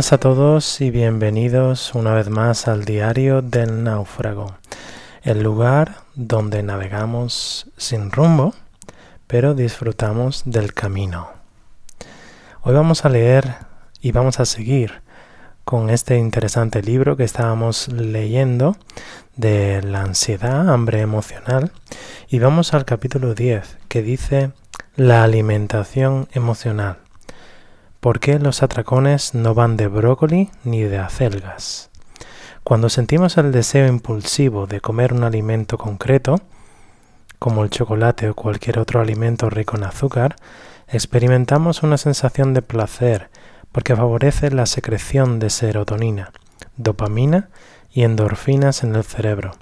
Buenas a todos y bienvenidos una vez más al diario del náufrago, el lugar donde navegamos sin rumbo, pero disfrutamos del camino. Hoy vamos a leer y vamos a seguir con este interesante libro que estábamos leyendo de la ansiedad, hambre emocional, y vamos al capítulo 10 que dice la alimentación emocional. ¿Por qué los atracones no van de brócoli ni de acelgas? Cuando sentimos el deseo impulsivo de comer un alimento concreto, como el chocolate o cualquier otro alimento rico en azúcar, experimentamos una sensación de placer porque favorece la secreción de serotonina, dopamina y endorfinas en el cerebro.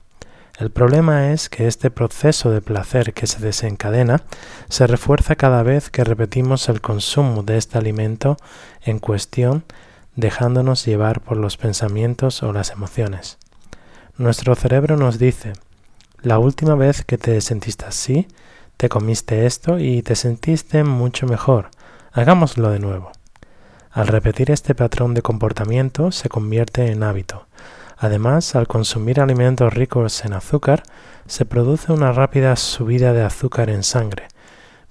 El problema es que este proceso de placer que se desencadena se refuerza cada vez que repetimos el consumo de este alimento en cuestión, dejándonos llevar por los pensamientos o las emociones. Nuestro cerebro nos dice, la última vez que te sentiste así, te comiste esto y te sentiste mucho mejor, hagámoslo de nuevo. Al repetir este patrón de comportamiento se convierte en hábito, Además, al consumir alimentos ricos en azúcar, se produce una rápida subida de azúcar en sangre,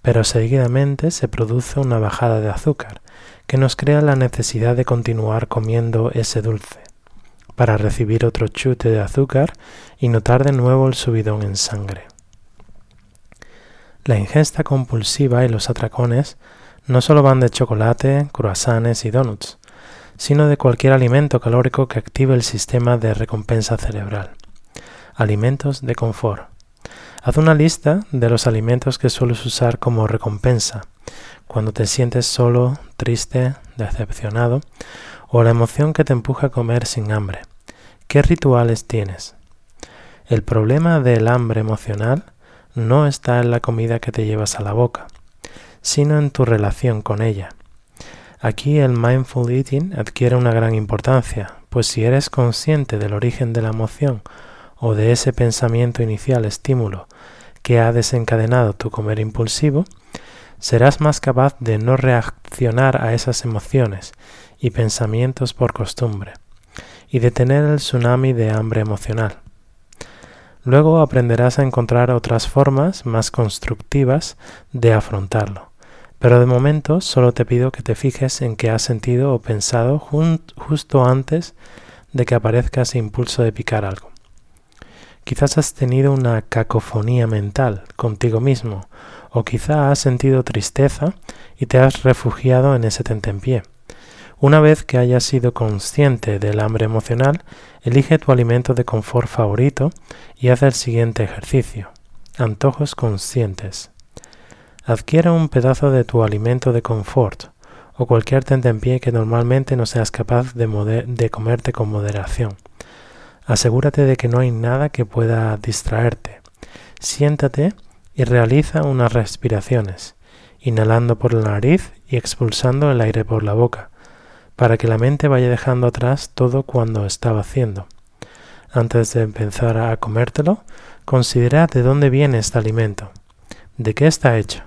pero seguidamente se produce una bajada de azúcar, que nos crea la necesidad de continuar comiendo ese dulce, para recibir otro chute de azúcar y notar de nuevo el subidón en sangre. La ingesta compulsiva y los atracones no solo van de chocolate, croissants y donuts, sino de cualquier alimento calórico que active el sistema de recompensa cerebral. Alimentos de confort. Haz una lista de los alimentos que sueles usar como recompensa cuando te sientes solo, triste, decepcionado o la emoción que te empuja a comer sin hambre. ¿Qué rituales tienes? El problema del hambre emocional no está en la comida que te llevas a la boca, sino en tu relación con ella. Aquí el mindful eating adquiere una gran importancia, pues si eres consciente del origen de la emoción o de ese pensamiento inicial estímulo que ha desencadenado tu comer impulsivo, serás más capaz de no reaccionar a esas emociones y pensamientos por costumbre, y detener el tsunami de hambre emocional. Luego aprenderás a encontrar otras formas más constructivas de afrontarlo pero de momento solo te pido que te fijes en qué has sentido o pensado justo antes de que aparezca ese impulso de picar algo. Quizás has tenido una cacofonía mental contigo mismo, o quizá has sentido tristeza y te has refugiado en ese tentempié. Una vez que hayas sido consciente del hambre emocional, elige tu alimento de confort favorito y haz el siguiente ejercicio. Antojos conscientes. Adquiere un pedazo de tu alimento de confort o cualquier tentempié que normalmente no seas capaz de, de comerte con moderación. Asegúrate de que no hay nada que pueda distraerte. Siéntate y realiza unas respiraciones, inhalando por la nariz y expulsando el aire por la boca, para que la mente vaya dejando atrás todo cuando estaba haciendo. Antes de empezar a comértelo, considera de dónde viene este alimento, de qué está hecho,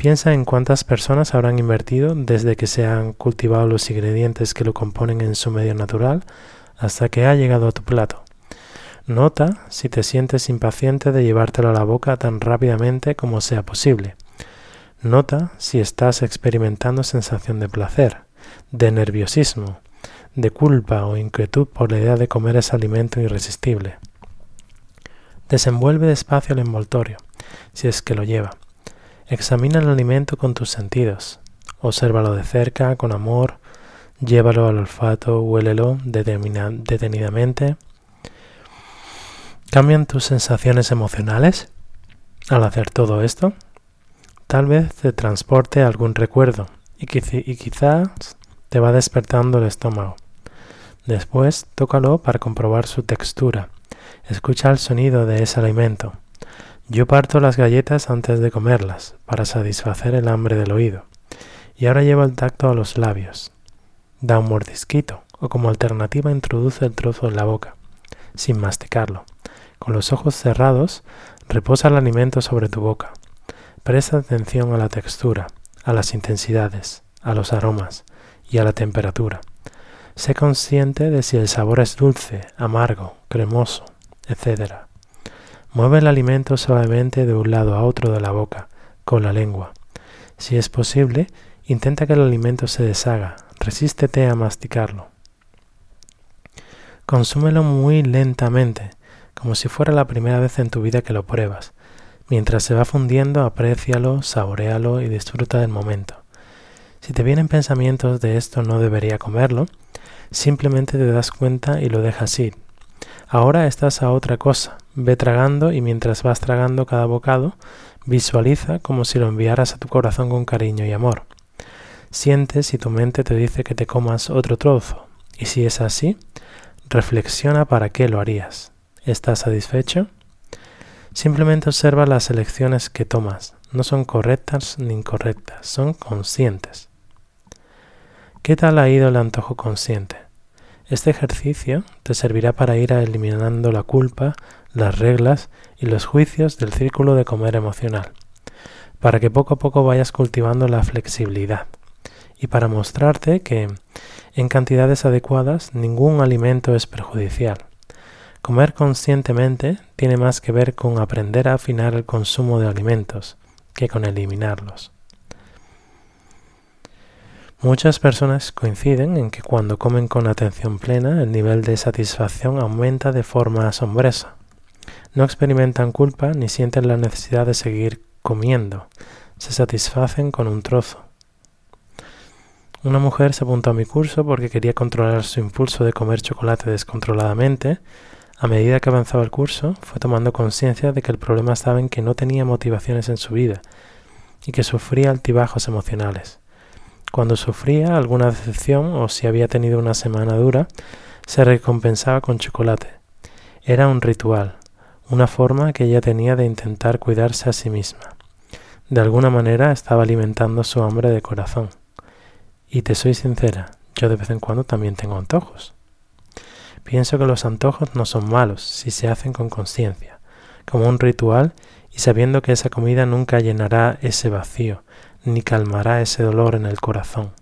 Piensa en cuántas personas habrán invertido desde que se han cultivado los ingredientes que lo componen en su medio natural hasta que ha llegado a tu plato. Nota si te sientes impaciente de llevártelo a la boca tan rápidamente como sea posible. Nota si estás experimentando sensación de placer, de nerviosismo, de culpa o inquietud por la idea de comer ese alimento irresistible. Desenvuelve despacio el envoltorio, si es que lo lleva. Examina el alimento con tus sentidos. Obsérvalo de cerca, con amor. Llévalo al olfato, huélelo detenidamente. ¿Cambian tus sensaciones emocionales al hacer todo esto? Tal vez te transporte algún recuerdo y, y quizás te va despertando el estómago. Después, tócalo para comprobar su textura. Escucha el sonido de ese alimento. Yo parto las galletas antes de comerlas, para satisfacer el hambre del oído, y ahora llevo el tacto a los labios. Da un mordisquito, o como alternativa introduce el trozo en la boca, sin masticarlo. Con los ojos cerrados, reposa el alimento sobre tu boca. Presta atención a la textura, a las intensidades, a los aromas y a la temperatura. Sé consciente de si el sabor es dulce, amargo, cremoso, etc. Mueve el alimento suavemente de un lado a otro de la boca, con la lengua. Si es posible, intenta que el alimento se deshaga, resístete a masticarlo. Consúmelo muy lentamente, como si fuera la primera vez en tu vida que lo pruebas. Mientras se va fundiendo, aprécialo, saborealo y disfruta del momento. Si te vienen pensamientos de esto no debería comerlo, simplemente te das cuenta y lo dejas ir. Ahora estás a otra cosa. Ve tragando y mientras vas tragando cada bocado, visualiza como si lo enviaras a tu corazón con cariño y amor. Sientes si tu mente te dice que te comas otro trozo. Y si es así, reflexiona para qué lo harías. ¿Estás satisfecho? Simplemente observa las elecciones que tomas. No son correctas ni incorrectas, son conscientes. ¿Qué tal ha ido el antojo consciente? Este ejercicio te servirá para ir eliminando la culpa, las reglas y los juicios del círculo de comer emocional, para que poco a poco vayas cultivando la flexibilidad y para mostrarte que en cantidades adecuadas ningún alimento es perjudicial. Comer conscientemente tiene más que ver con aprender a afinar el consumo de alimentos que con eliminarlos. Muchas personas coinciden en que cuando comen con atención plena el nivel de satisfacción aumenta de forma asombrosa. No experimentan culpa ni sienten la necesidad de seguir comiendo, se satisfacen con un trozo. Una mujer se apuntó a mi curso porque quería controlar su impulso de comer chocolate descontroladamente. A medida que avanzaba el curso, fue tomando conciencia de que el problema estaba en que no tenía motivaciones en su vida y que sufría altibajos emocionales. Cuando sufría alguna decepción o si había tenido una semana dura, se recompensaba con chocolate. Era un ritual, una forma que ella tenía de intentar cuidarse a sí misma. De alguna manera estaba alimentando su hambre de corazón. Y te soy sincera, yo de vez en cuando también tengo antojos. Pienso que los antojos no son malos si se hacen con conciencia, como un ritual y sabiendo que esa comida nunca llenará ese vacío, ni calmará ese dolor en el corazón.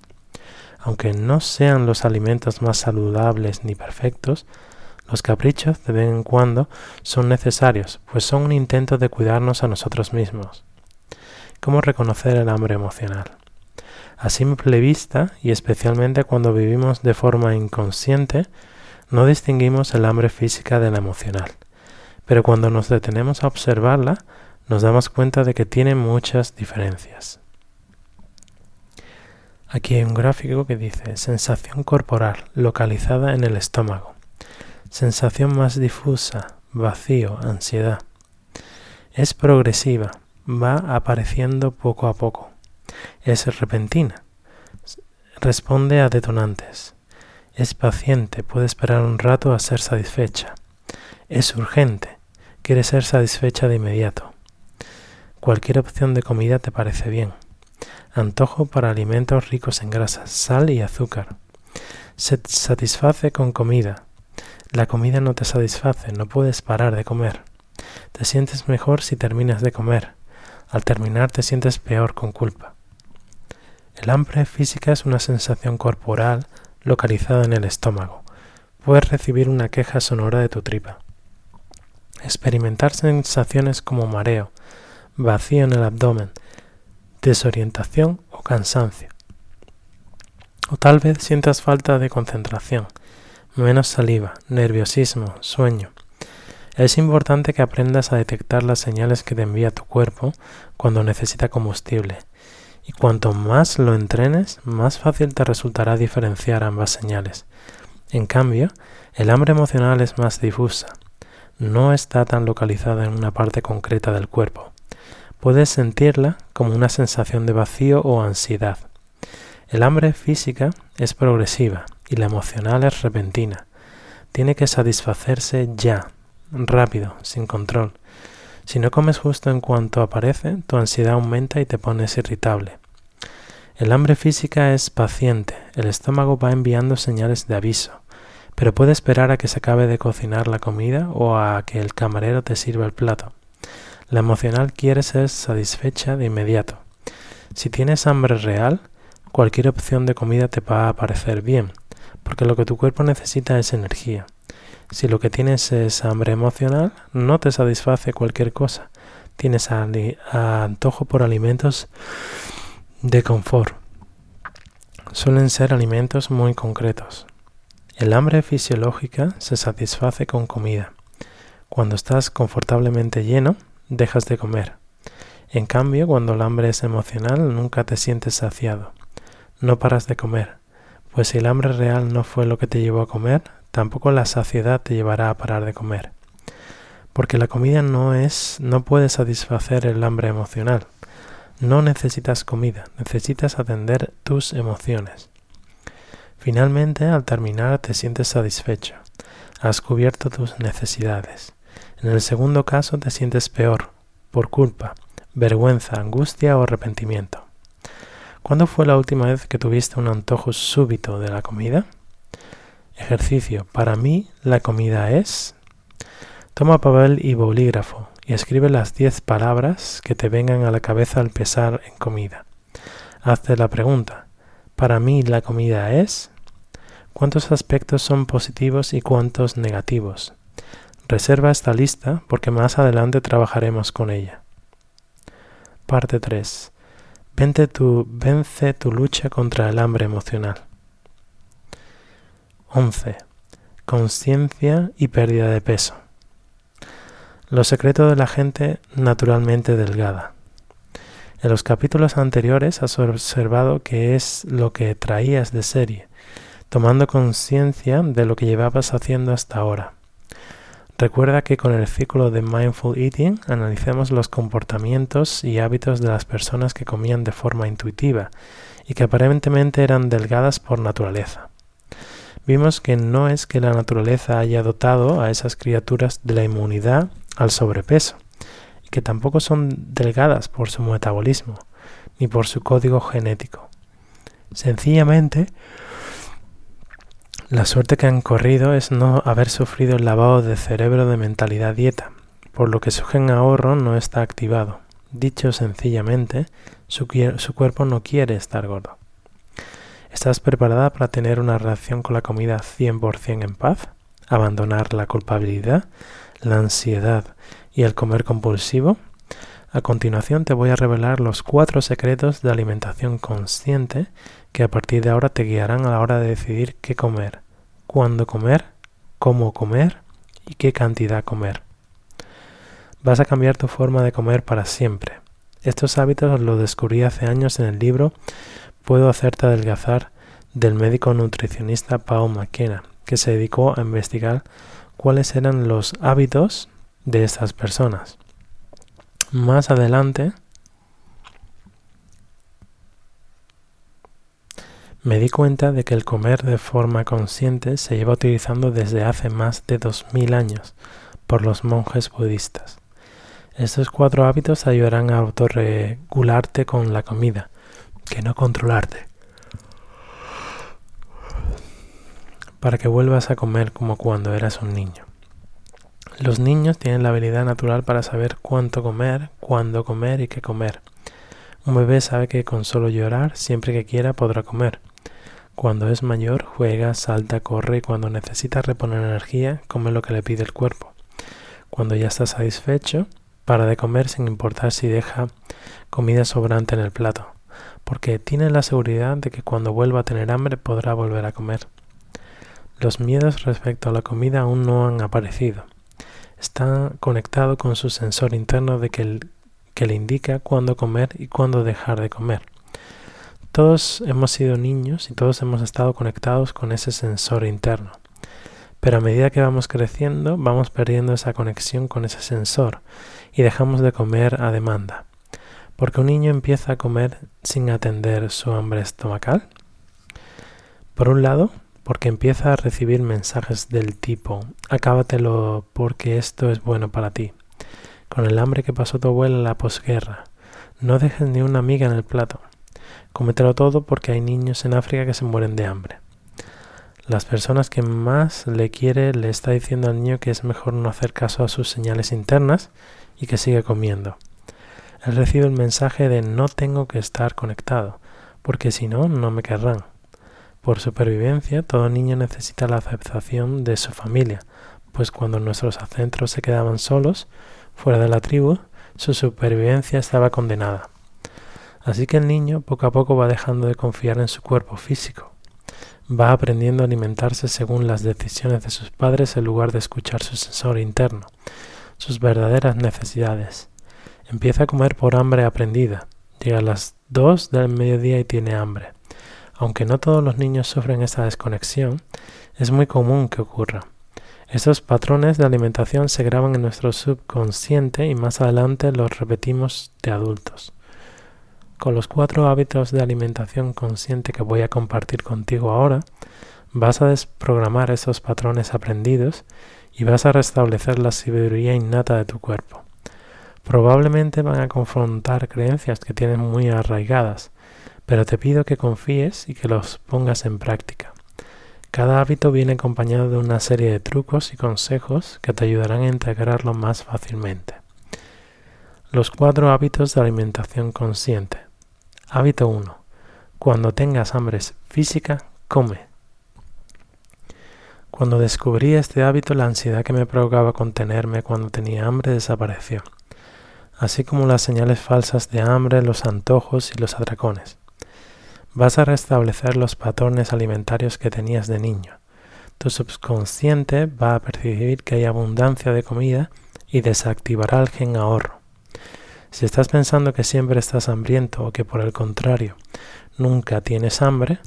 Aunque no sean los alimentos más saludables ni perfectos, los caprichos de vez en cuando son necesarios, pues son un intento de cuidarnos a nosotros mismos. ¿Cómo reconocer el hambre emocional? A simple vista, y especialmente cuando vivimos de forma inconsciente, no distinguimos el hambre física de la emocional. Pero cuando nos detenemos a observarla, nos damos cuenta de que tiene muchas diferencias. Aquí hay un gráfico que dice sensación corporal localizada en el estómago, sensación más difusa, vacío, ansiedad. Es progresiva, va apareciendo poco a poco es repentina. Responde a detonantes. Es paciente, puede esperar un rato a ser satisfecha. Es urgente, quiere ser satisfecha de inmediato. Cualquier opción de comida te parece bien. Antojo para alimentos ricos en grasas, sal y azúcar. Se satisface con comida. La comida no te satisface, no puedes parar de comer. Te sientes mejor si terminas de comer. Al terminar te sientes peor con culpa. El hambre física es una sensación corporal localizada en el estómago. Puedes recibir una queja sonora de tu tripa. Experimentar sensaciones como mareo, vacío en el abdomen, desorientación o cansancio. O tal vez sientas falta de concentración, menos saliva, nerviosismo, sueño. Es importante que aprendas a detectar las señales que te envía tu cuerpo cuando necesita combustible y cuanto más lo entrenes, más fácil te resultará diferenciar ambas señales. En cambio, el hambre emocional es más difusa, no está tan localizada en una parte concreta del cuerpo. Puedes sentirla como una sensación de vacío o ansiedad. El hambre física es progresiva y la emocional es repentina. Tiene que satisfacerse ya, rápido, sin control. Si no comes justo en cuanto aparece, tu ansiedad aumenta y te pones irritable. El hambre física es paciente, el estómago va enviando señales de aviso, pero puede esperar a que se acabe de cocinar la comida o a que el camarero te sirva el plato. La emocional quiere ser satisfecha de inmediato. Si tienes hambre real, cualquier opción de comida te va a parecer bien, porque lo que tu cuerpo necesita es energía. Si lo que tienes es hambre emocional, no te satisface cualquier cosa. Tienes antojo por alimentos de confort. Suelen ser alimentos muy concretos. El hambre fisiológica se satisface con comida. Cuando estás confortablemente lleno, dejas de comer. En cambio, cuando el hambre es emocional, nunca te sientes saciado. No paras de comer, pues si el hambre real no fue lo que te llevó a comer, tampoco la saciedad te llevará a parar de comer. Porque la comida no es, no puede satisfacer el hambre emocional. No necesitas comida, necesitas atender tus emociones. Finalmente, al terminar, te sientes satisfecho. Has cubierto tus necesidades. En el segundo caso, te sientes peor, por culpa, vergüenza, angustia o arrepentimiento. ¿Cuándo fue la última vez que tuviste un antojo súbito de la comida? Ejercicio. Para mí, la comida es. Toma papel y bolígrafo y escribe las 10 palabras que te vengan a la cabeza al pesar en comida. Hazte la pregunta. Para mí, la comida es. ¿Cuántos aspectos son positivos y cuántos negativos? Reserva esta lista porque más adelante trabajaremos con ella. Parte 3. Vence tu, lucha contra el hambre emocional. 11. Conciencia y pérdida de peso. Los secretos de la gente naturalmente delgada. En los capítulos anteriores has observado que es lo que traías de serie tomando conciencia de lo que llevabas haciendo hasta ahora. Recuerda que con el ciclo de Mindful Eating analizamos los comportamientos y hábitos de las personas que comían de forma intuitiva y que aparentemente eran delgadas por naturaleza. Vimos que no es que la naturaleza haya dotado a esas criaturas de la inmunidad al sobrepeso, y que tampoco son delgadas por su metabolismo, ni por su código genético. Sencillamente, la suerte que han corrido es no haber sufrido el lavado de cerebro de mentalidad dieta, por lo que su gen ahorro no está activado. Dicho sencillamente, su, cuerpo no quiere estar gordo. ¿Estás preparada para tener una relación con la comida 100% en paz? ¿Abandonar la culpabilidad, la ansiedad y el comer compulsivo? A continuación te voy a revelar los cuatro secretos de alimentación consciente que a partir de ahora te guiarán a la hora de decidir qué comer, cuándo comer, cómo comer y qué cantidad comer. Vas a cambiar tu forma de comer para siempre. Estos hábitos los descubrí hace años en el libro Puedo hacerte adelgazar del médico nutricionista Paul McKenna, que se dedicó a investigar cuáles eran los hábitos de estas personas. Más adelante, Me di cuenta de que el comer de forma consciente se lleva utilizando desde hace más de 2000 años por los monjes budistas. Estos cuatro hábitos ayudarán a autorregularte con la comida, que no controlarte. Para que vuelvas a comer como cuando eras un niño. Los niños tienen la habilidad natural para saber cuánto comer, cuándo comer y qué comer. Un bebé sabe que con solo llorar, siempre que quiera, podrá comer. Cuando es mayor, juega, salta, corre y cuando necesita reponer energía, come lo que le pide el cuerpo. Cuando ya está satisfecho, para de comer sin importar si deja comida sobrante en el plato, porque tiene la seguridad de que cuando vuelva a tener hambre podrá volver a comer. Los miedos respecto a la comida aún no han aparecido. Está conectado con su sensor interno de que, que le indica cuándo comer y cuándo dejar de comer. Todos hemos sido niños y todos hemos estado conectados con ese sensor interno. Pero a medida que vamos creciendo, vamos perdiendo esa conexión con ese sensor y dejamos de comer a demanda. Porque un niño empieza a comer sin atender su hambre estomacal. Por un lado, porque empieza a recibir mensajes del tipo, acábatelo porque esto es bueno para ti. Con el hambre que pasó tu abuela en la posguerra, no dejes ni una miga en el plato. Cómetelo todo porque hay niños en África que se mueren de hambre. Las personas que más le quiere le está diciendo al niño que es mejor no hacer caso a sus señales internas y que siga comiendo. Él recibe el mensaje de no tengo que estar conectado, porque si no, no me querrán. Por supervivencia, todo niño necesita la aceptación de su familia, pues cuando nuestros ancestros se quedaban solos, fuera de la tribu, su supervivencia estaba condenada. Así que el niño poco a poco va dejando de confiar en su cuerpo físico. Va aprendiendo a alimentarse según las decisiones de sus padres en lugar de escuchar su sensor interno, sus verdaderas necesidades. Empieza a comer por hambre aprendida. Llega a las 2 del mediodía y tiene hambre. Aunque no todos los niños sufren esta desconexión, es muy común que ocurra. Estos patrones de alimentación se graban en nuestro subconsciente y más adelante los repetimos de adultos. Con los cuatro hábitos de alimentación consciente que voy a compartir contigo ahora, vas a desprogramar esos patrones aprendidos y vas a restablecer la sabiduría innata de tu cuerpo. Probablemente van a confrontar creencias que tienes muy arraigadas, pero te pido que confíes y que los pongas en práctica. Cada hábito viene acompañado de una serie de trucos y consejos que te ayudarán a integrarlo más fácilmente. Los cuatro hábitos de alimentación consciente. Hábito 1. Cuando tengas hambre física, come. Cuando descubrí este hábito, la ansiedad que me provocaba contenerme cuando tenía hambre desapareció, así como las señales falsas de hambre, los antojos y los atracones. Vas a restablecer los patrones alimentarios que tenías de niño. Tu subconsciente va a percibir que hay abundancia de comida y desactivará el gen ahorro. Si estás pensando que siempre estás hambriento o que por el contrario nunca tienes hambre,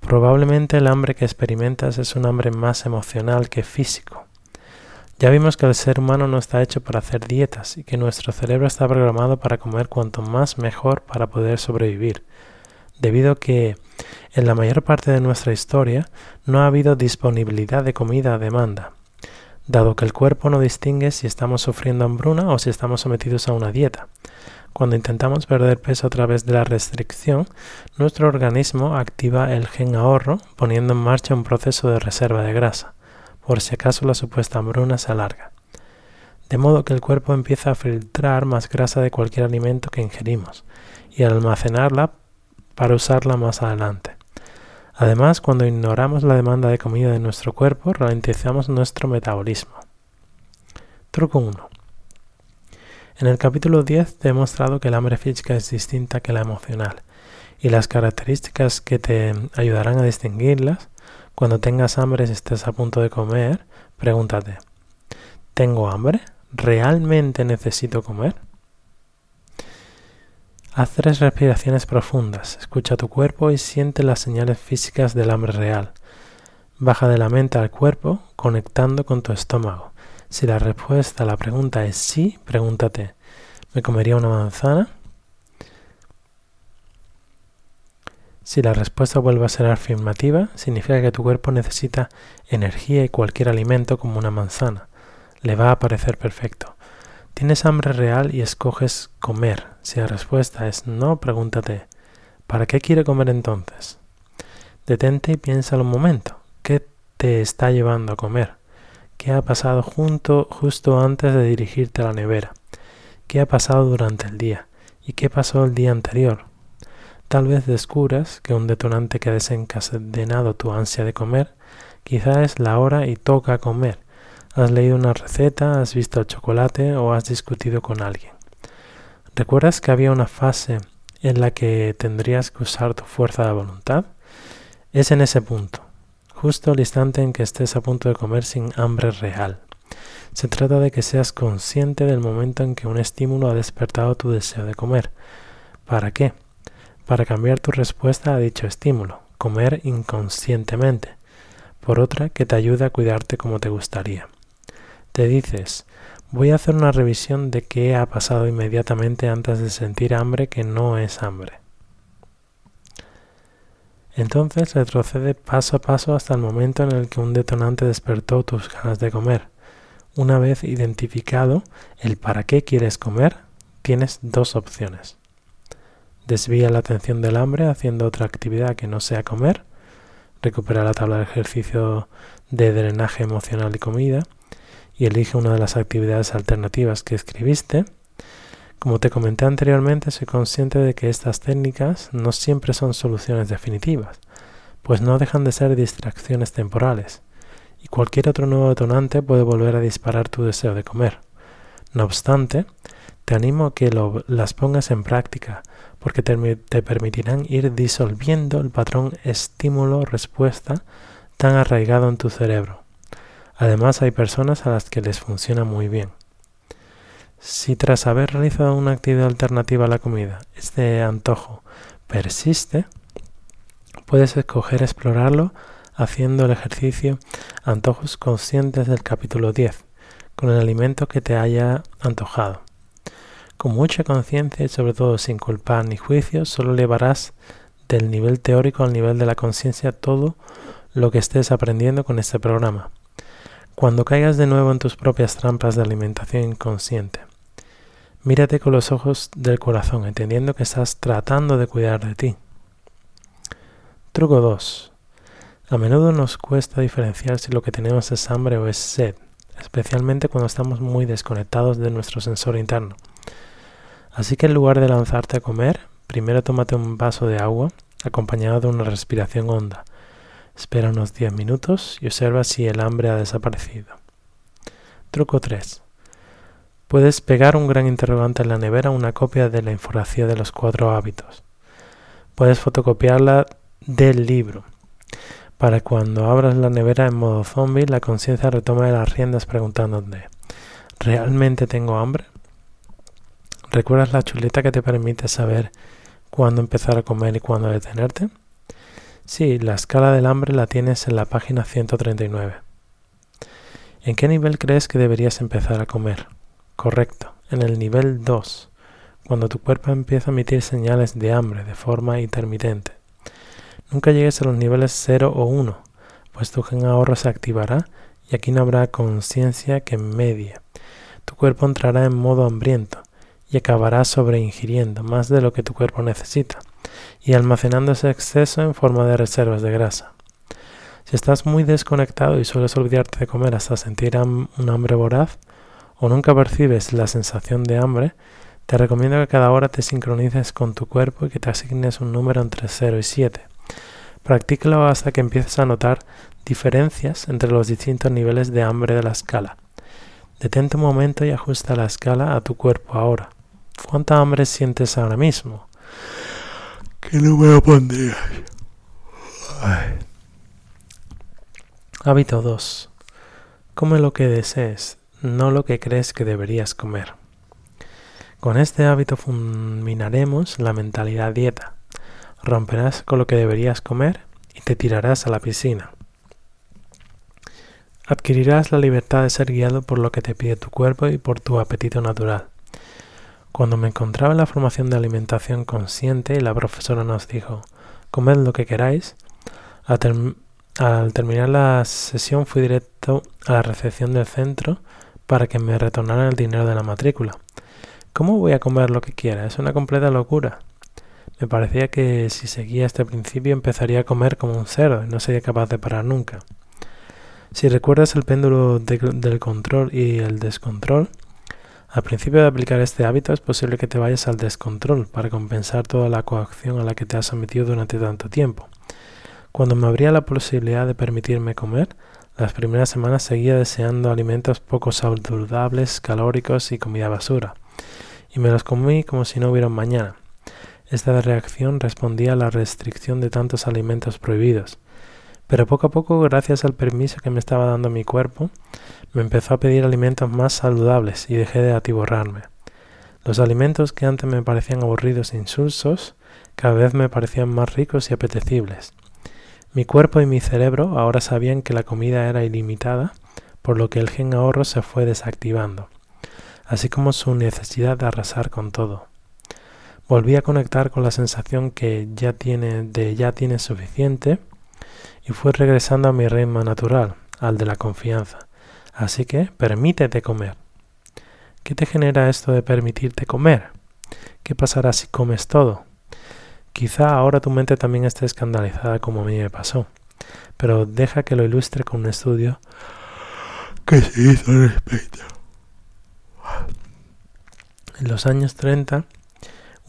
probablemente el hambre que experimentas es un hambre más emocional que físico. Ya vimos que el ser humano no está hecho para hacer dietas y que nuestro cerebro está programado para comer cuanto más mejor para poder sobrevivir, debido a que en la mayor parte de nuestra historia no ha habido disponibilidad de comida a demanda, dado que el cuerpo no distingue si estamos sufriendo hambruna o si estamos sometidos a una dieta. Cuando intentamos perder peso a través de la restricción, nuestro organismo activa el gen ahorro, poniendo en marcha un proceso de reserva de grasa, por si acaso la supuesta hambruna se alarga. De modo que el cuerpo empieza a filtrar más grasa de cualquier alimento que ingerimos y a almacenarla para usarla más adelante. Además, cuando ignoramos la demanda de comida de nuestro cuerpo, ralentizamos nuestro metabolismo. Truco 1. En el capítulo 10 te he mostrado que el hambre física es distinta que la emocional y las características que te ayudarán a distinguirlas. Cuando tengas hambre y estés a punto de comer, pregúntate, ¿tengo hambre? ¿Realmente necesito comer? Haz tres respiraciones profundas, escucha tu cuerpo y siente las señales físicas del hambre real. Baja de la mente al cuerpo, conectando con tu estómago. Si la respuesta a la pregunta es sí, pregúntate, ¿me comería una manzana? Si la respuesta vuelve a ser afirmativa, significa que tu cuerpo necesita energía y cualquier alimento como una manzana. Le va a parecer perfecto. ¿Tienes hambre real y escoges comer? Si la respuesta es no, pregúntate, ¿para qué quiere comer entonces? Detente y piénsalo un momento. ¿Qué te está llevando a comer? ¿Qué ha pasado junto, justo antes de dirigirte a la nevera? ¿Qué ha pasado durante el día? ¿Y qué pasó el día anterior? Tal vez descubras que un detonante que ha desencadenado tu ansia de comer quizá es la hora y toca comer. Has leído una receta, has visto el chocolate o has discutido con alguien. ¿Recuerdas que había una fase en la que tendrías que usar tu fuerza de voluntad? Es en ese punto justo el instante en que estés a punto de comer sin hambre real. Se trata de que seas consciente del momento en que un estímulo ha despertado tu deseo de comer. ¿Para qué? Para cambiar tu respuesta a dicho estímulo, comer inconscientemente, por otra que te ayude a cuidarte como te gustaría. Te dices, voy a hacer una revisión de qué ha pasado inmediatamente antes de sentir hambre que no es hambre. Entonces retrocede paso a paso hasta el momento en el que un detonante despertó tus ganas de comer. Una vez identificado el para qué quieres comer, tienes dos opciones. Desvía la atención del hambre haciendo otra actividad que no sea comer. Recupera la tabla de ejercicio de drenaje emocional y comida y elige una de las actividades alternativas que escribiste como te comenté anteriormente, soy consciente de que estas técnicas no siempre son soluciones definitivas, pues no dejan de ser distracciones temporales, y cualquier otro nuevo detonante puede volver a disparar tu deseo de comer. No obstante, te animo a que las pongas en práctica, porque te, te permitirán ir disolviendo el patrón estímulo-respuesta tan arraigado en tu cerebro. Además, hay personas a las que les funciona muy bien. Si tras haber realizado una actividad alternativa a la comida, este antojo persiste, puedes escoger explorarlo haciendo el ejercicio Antojos conscientes del capítulo 10, con el alimento que te haya antojado. Con mucha conciencia y sobre todo sin culpa ni juicio, solo llevarás del nivel teórico al nivel de la conciencia todo lo que estés aprendiendo con este programa. Cuando caigas de nuevo en tus propias trampas de alimentación inconsciente, mírate con los ojos del corazón, entendiendo que estás tratando de cuidar de ti. Truco 2. A menudo nos cuesta diferenciar si lo que tenemos es hambre o es sed, especialmente cuando estamos muy desconectados de nuestro sensor interno. Así que en lugar de lanzarte a comer, primero tómate un vaso de agua acompañado de una respiración honda. Espera unos 10 minutos y observa si el hambre ha desaparecido. Truco 3. Puedes pegar un gran interrogante en la nevera una copia de la infografía de los cuatro hábitos. Puedes fotocopiarla del libro para cuando abras la nevera en modo zombie, la conciencia retome las riendas preguntándote, ¿realmente tengo hambre? ¿Recuerdas la chuleta que te permite saber cuándo empezar a comer y cuándo detenerte? Sí, la escala del hambre la tienes en la página 139. ¿En qué nivel crees que deberías empezar a comer? Correcto, en el nivel 2, cuando tu cuerpo empieza a emitir señales de hambre de forma intermitente. Nunca llegues a los niveles 0 o 1, pues tu gen ahorro se activará y aquí no habrá conciencia que medie. Tu cuerpo entrará en modo hambriento y acabará sobreingiriendo más de lo que tu cuerpo necesita y almacenando ese exceso en forma de reservas de grasa. Si estás muy desconectado y sueles olvidarte de comer hasta sentir un hambre voraz o nunca percibes la sensación de hambre, te recomiendo que cada hora te sincronices con tu cuerpo y que te asignes un número entre 0 y 7 Practícalo hasta que empieces a notar diferencias entre los distintos niveles de hambre de la escala. Detente un momento y ajusta la escala a tu cuerpo ahora. ¿Cuánta hambre sientes ahora mismo? ¿Qué número pondrías? Hábito 2. Come lo que desees, no lo que crees que deberías comer. Con este hábito fulminaremos la mentalidad dieta romperás con lo que deberías comer y te tirarás a la piscina. Adquirirás la libertad de ser guiado por lo que te pide tu cuerpo y por tu apetito natural. Cuando me encontraba en la formación de alimentación consciente y la profesora nos dijo, comed lo que queráis, al, terminar la sesión fui directo a la recepción del centro para que me retornaran el dinero de la matrícula. ¿Cómo voy a comer lo que quiera? Es una completa locura. Me parecía que si seguía este principio empezaría a comer como un cerdo y no sería capaz de parar nunca. Si recuerdas el péndulo del control y el descontrol, al principio de aplicar este hábito es posible que te vayas al descontrol para compensar toda la coacción a la que te has sometido durante tanto tiempo. Cuando me abría la posibilidad de permitirme comer, las primeras semanas seguía deseando alimentos poco saludables, calóricos y comida basura, y me los comí como si no hubiera mañana. Esta reacción respondía a la restricción de tantos alimentos prohibidos. Pero poco a poco, gracias al permiso que me estaba dando mi cuerpo, me empezó a pedir alimentos más saludables y dejé de atiborrarme. Los alimentos que antes me parecían aburridos e insulsos, cada vez me parecían más ricos y apetecibles. Mi cuerpo y mi cerebro ahora sabían que la comida era ilimitada, por lo que el gen ahorro se fue desactivando, así como su necesidad de arrasar con todo. Volví a conectar con la sensación que ya tiene de ya tienes suficiente y fui regresando a mi ritmo natural, al de la confianza. Así que permítete comer. ¿Qué te genera esto de permitirte comer? ¿Qué pasará si comes todo? Quizá ahora tu mente también esté escandalizada como a mí me pasó, pero deja que lo ilustre con un estudio que se hizo respecto. En los años 30,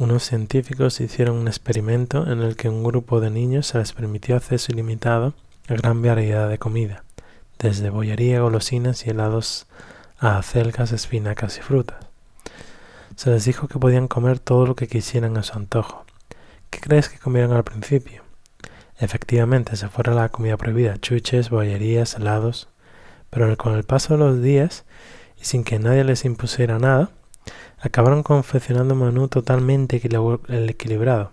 unos científicos hicieron un experimento en el que un grupo de niños se les permitió acceso ilimitado a gran variedad de comida, desde bollería, golosinas y helados a acelgas, espinacas y frutas. Se les dijo que podían comer todo lo que quisieran a su antojo. ¿Qué crees que comieron al principio? Efectivamente, se fuera la comida prohibida, chuches, bollerías, helados, pero con el paso de los días y sin que nadie les impusiera nada, acabaron confeccionando un menú totalmente equilibrado.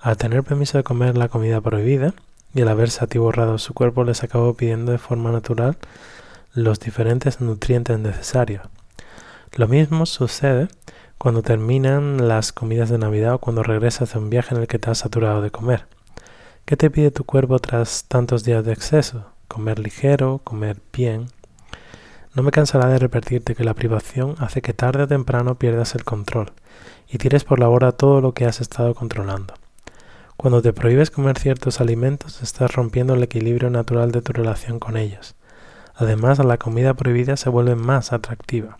Al tener permiso de comer la comida prohibida y al haberse atiborrado su cuerpo les acabó pidiendo de forma natural los diferentes nutrientes necesarios. Lo mismo sucede cuando terminan las comidas de Navidad o cuando regresas de un viaje en el que te has saturado de comer. ¿Qué te pide tu cuerpo tras tantos días de exceso? Comer ligero, comer bien, no me cansará de repetirte que la privación hace que tarde o temprano pierdas el control y tires por la borda todo lo que has estado controlando. Cuando te prohíbes comer ciertos alimentos, estás rompiendo el equilibrio natural de tu relación con ellos. Además, la comida prohibida se vuelve más atractiva.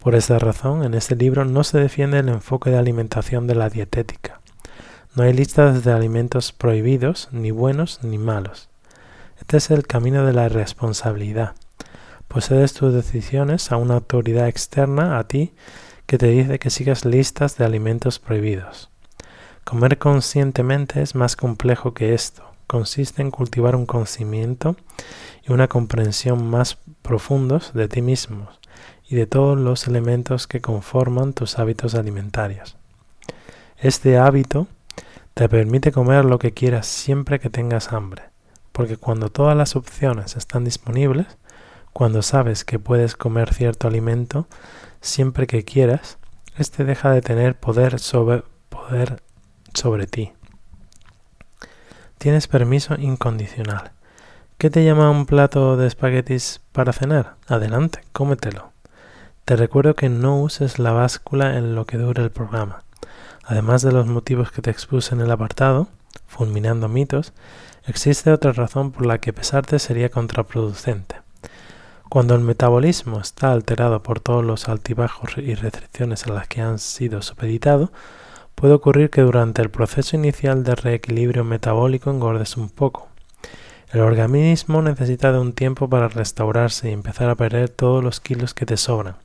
Por esta razón, en este libro no se defiende el enfoque de alimentación de la dietética. No hay listas de alimentos prohibidos, ni buenos ni malos. Este es el camino de la responsabilidad Posees tus decisiones a una autoridad externa a ti que te dice que sigas listas de alimentos prohibidos. Comer conscientemente es más complejo que esto. Consiste en cultivar un conocimiento y una comprensión más profundos de ti mismo y de todos los elementos que conforman tus hábitos alimentarios. Este hábito te permite comer lo que quieras siempre que tengas hambre, porque cuando todas las opciones están disponibles, cuando sabes que puedes comer cierto alimento siempre que quieras, este deja de tener poder sobre, poder sobre ti. Tienes permiso incondicional. ¿Qué te llama un plato de espaguetis para cenar? Adelante, cómetelo. Te recuerdo que no uses la báscula en lo que dure el programa. Además de los motivos que te expuse en el apartado, fulminando mitos, existe otra razón por la que pesarte sería contraproducente. Cuando el metabolismo está alterado por todos los altibajos y restricciones a las que han sido supeditados, puede ocurrir que durante el proceso inicial de reequilibrio metabólico engordes un poco. El organismo necesita de un tiempo para restaurarse y empezar a perder todos los kilos que te sobran.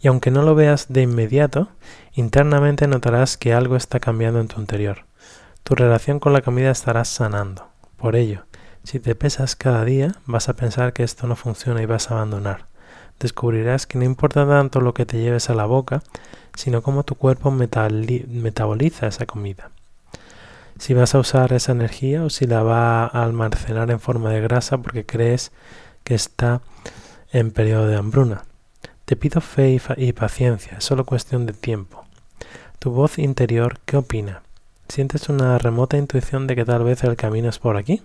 Y aunque no lo veas de inmediato, internamente notarás que algo está cambiando en tu interior. Tu relación con la comida estará sanando. Por ello, si te pesas cada día, vas a pensar que esto no funciona y vas a abandonar. Descubrirás que no importa tanto lo que te lleves a la boca, sino cómo tu cuerpo metaboliza esa comida. Si vas a usar esa energía o si la va a almacenar en forma de grasa porque crees que está en periodo de hambruna. Te pido fe y, paciencia, es solo cuestión de tiempo. Tu voz interior, ¿qué opina? ¿Sientes una remota intuición de que tal vez el camino es por aquí?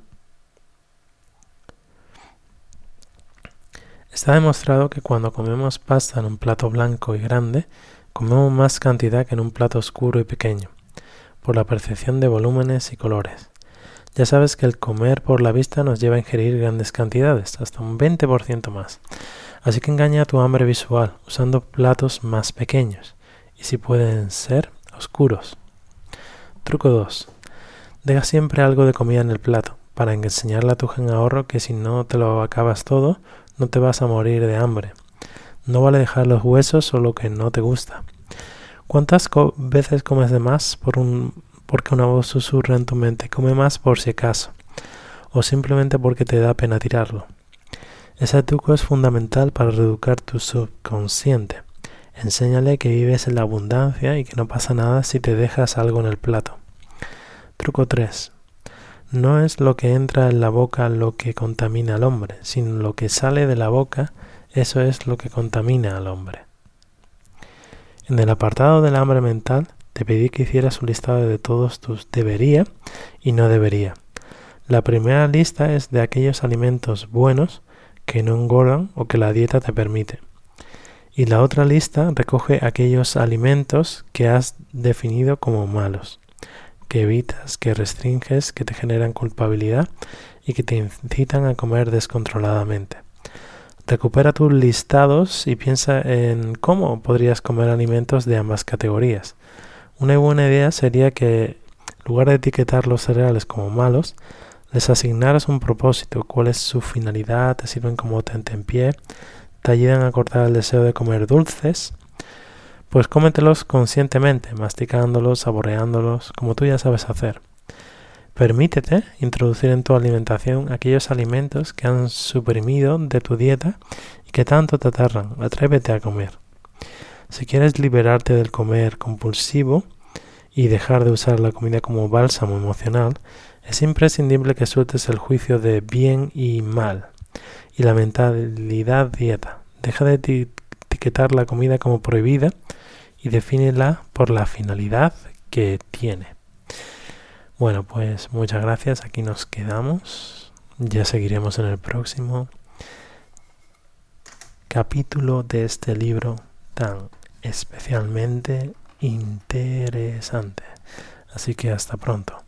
Está demostrado que cuando comemos pasta en un plato blanco y grande, comemos más cantidad que en un plato oscuro y pequeño, por la percepción de volúmenes y colores. Ya sabes que el comer por la vista nos lleva a ingerir grandes cantidades, hasta un 20% más. Así que engaña a tu hambre visual usando platos más pequeños y si pueden ser oscuros. Truco 2. Deja siempre algo de comida en el plato para enseñarle a tu gen ahorro que si no te lo acabas todo, no te vas a morir de hambre. No vale dejar los huesos o lo que no te gusta. ¿Cuántas veces comes de más por un, porque una voz susurra en tu mente? Come más por si acaso. O simplemente porque te da pena tirarlo. Ese truco es fundamental para reeducar tu subconsciente. Enséñale que vives en la abundancia y que no pasa nada si te dejas algo en el plato. Truco 3. No es lo que entra en la boca lo que contamina al hombre, sino lo que sale de la boca, eso es lo que contamina al hombre. En el apartado del hambre mental, te pedí que hicieras un listado de todos tus debería y no debería. La primera lista es de aquellos alimentos buenos que no engordan o que la dieta te permite. Y la otra lista recoge aquellos alimentos que has definido como malos que evitas, que restringes, que te generan culpabilidad y que te incitan a comer descontroladamente. Recupera tus listados y piensa en cómo podrías comer alimentos de ambas categorías. Una buena idea sería que, en lugar de etiquetar los cereales como malos, les asignaras un propósito, cuál es su finalidad, te sirven como en pie, te ayudan a cortar el deseo de comer dulces, pues cómetelos conscientemente, masticándolos, saboreándolos, como tú ya sabes hacer. Permítete introducir en tu alimentación aquellos alimentos que han suprimido de tu dieta y que tanto te aterran. Atrévete a comer. Si quieres liberarte del comer compulsivo y dejar de usar la comida como bálsamo emocional, es imprescindible que sueltes el juicio de bien y mal y la mentalidad dieta. Deja de etiquetar la comida como prohibida y defínela por la finalidad que tiene. Bueno, pues muchas gracias. Aquí nos quedamos. Ya seguiremos en el próximo capítulo de este libro tan especialmente interesante. Así que hasta pronto.